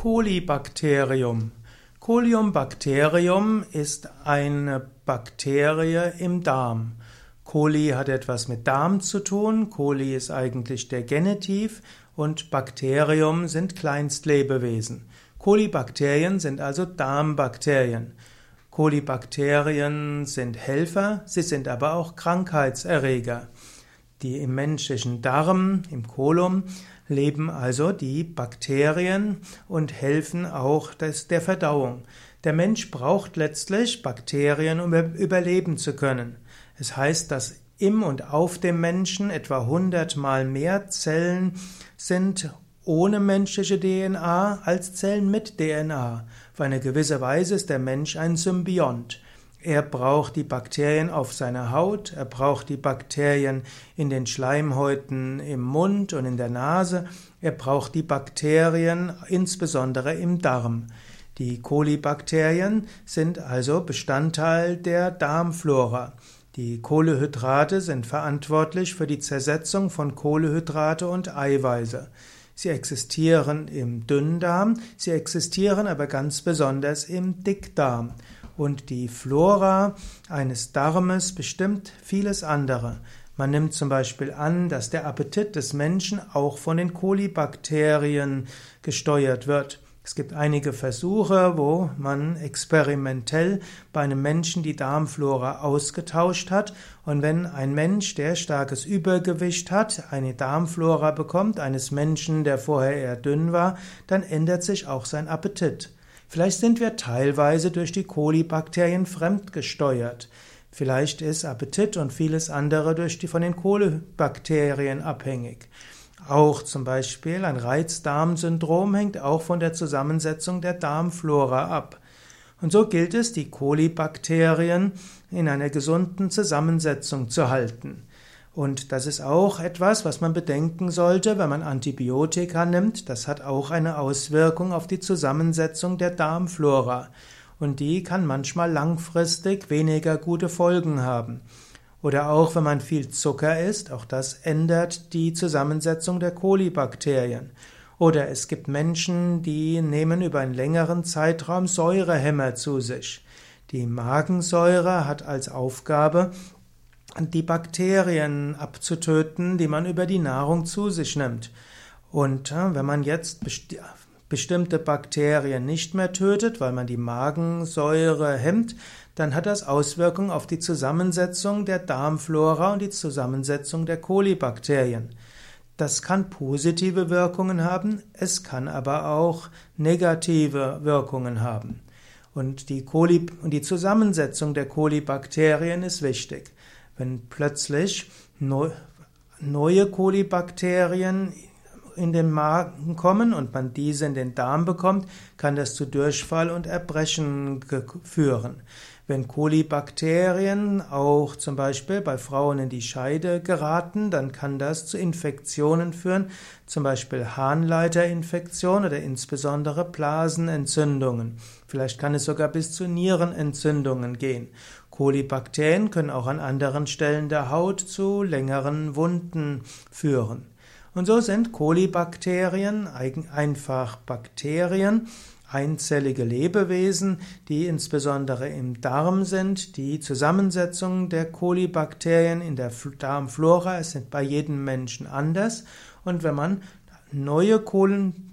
Kolibakterium. Coliumbacterium ist eine Bakterie im Darm. Coli hat etwas mit Darm zu tun. Coli ist eigentlich der Genitiv und Bakterium sind Kleinstlebewesen. Kolibakterien sind also Darmbakterien. Kolibakterien sind Helfer, sie sind aber auch Krankheitserreger. Die im menschlichen Darm, im Kolum, leben also die Bakterien und helfen auch der Verdauung. Der Mensch braucht letztlich Bakterien, um überleben zu können. Es heißt, dass im und auf dem Menschen etwa 100 mal mehr Zellen sind ohne menschliche DNA als Zellen mit DNA. Auf eine gewisse Weise ist der Mensch ein Symbiont. Er braucht die Bakterien auf seiner Haut, er braucht die Bakterien in den Schleimhäuten im Mund und in der Nase, er braucht die Bakterien insbesondere im Darm. Die Kolibakterien sind also Bestandteil der Darmflora. Die Kohlehydrate sind verantwortlich für die Zersetzung von Kohlehydrate und Eiweiße. Sie existieren im Dünndarm, sie existieren aber ganz besonders im Dickdarm. Und die Flora eines Darmes bestimmt vieles andere. Man nimmt zum Beispiel an, dass der Appetit des Menschen auch von den Kolibakterien gesteuert wird. Es gibt einige Versuche, wo man experimentell bei einem Menschen die Darmflora ausgetauscht hat und wenn ein Mensch, der starkes Übergewicht hat, eine Darmflora bekommt, eines Menschen, der vorher eher dünn war, dann ändert sich auch sein Appetit. Vielleicht sind wir teilweise durch die Kolibakterien fremdgesteuert. Vielleicht ist Appetit und vieles andere durch die von den Kolibakterien abhängig. Auch zum Beispiel ein Reizdarmsyndrom hängt auch von der Zusammensetzung der Darmflora ab. Und so gilt es, die Kolibakterien in einer gesunden Zusammensetzung zu halten. Und das ist auch etwas, was man bedenken sollte, wenn man Antibiotika nimmt. Das hat auch eine Auswirkung auf die Zusammensetzung der Darmflora. Und die kann manchmal langfristig weniger gute Folgen haben. Oder auch wenn man viel Zucker isst, auch das ändert die Zusammensetzung der Kolibakterien. Oder es gibt Menschen, die nehmen über einen längeren Zeitraum Säurehämmer zu sich. Die Magensäure hat als Aufgabe, die Bakterien abzutöten, die man über die Nahrung zu sich nimmt. Und äh, wenn man jetzt besti bestimmte Bakterien nicht mehr tötet, weil man die Magensäure hemmt, dann hat das Auswirkungen auf die Zusammensetzung der Darmflora und die Zusammensetzung der Kolibakterien. Das kann positive Wirkungen haben, es kann aber auch negative Wirkungen haben. Und die, Koli und die Zusammensetzung der Kolibakterien ist wichtig. Wenn plötzlich neue Kolibakterien in den Magen kommen und man diese in den Darm bekommt, kann das zu Durchfall und Erbrechen führen. Wenn Kolibakterien auch zum Beispiel bei Frauen in die Scheide geraten, dann kann das zu Infektionen führen, zum Beispiel Harnleiterinfektion oder insbesondere Blasenentzündungen. Vielleicht kann es sogar bis zu Nierenentzündungen gehen. Kolibakterien können auch an anderen Stellen der Haut zu längeren Wunden führen. Und so sind Kolibakterien einfach Bakterien, einzellige Lebewesen, die insbesondere im Darm sind. Die Zusammensetzung der Kolibakterien in der Darmflora ist bei jedem Menschen anders. Und wenn man neue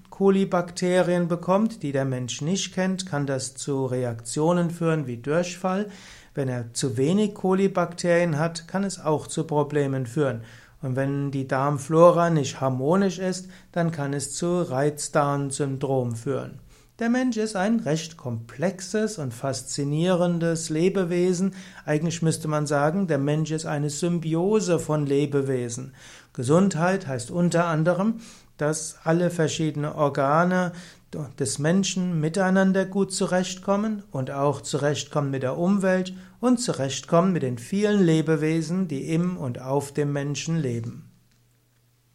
Kolibakterien bekommt, die der Mensch nicht kennt, kann das zu Reaktionen führen wie Durchfall. Wenn er zu wenig Kolibakterien hat, kann es auch zu Problemen führen. Und wenn die Darmflora nicht harmonisch ist, dann kann es zu Reizdarmsyndrom führen. Der Mensch ist ein recht komplexes und faszinierendes Lebewesen. Eigentlich müsste man sagen, der Mensch ist eine Symbiose von Lebewesen. Gesundheit heißt unter anderem, dass alle verschiedenen Organe des Menschen miteinander gut zurechtkommen und auch zurechtkommen mit der Umwelt und zurechtkommen mit den vielen Lebewesen, die im und auf dem Menschen leben.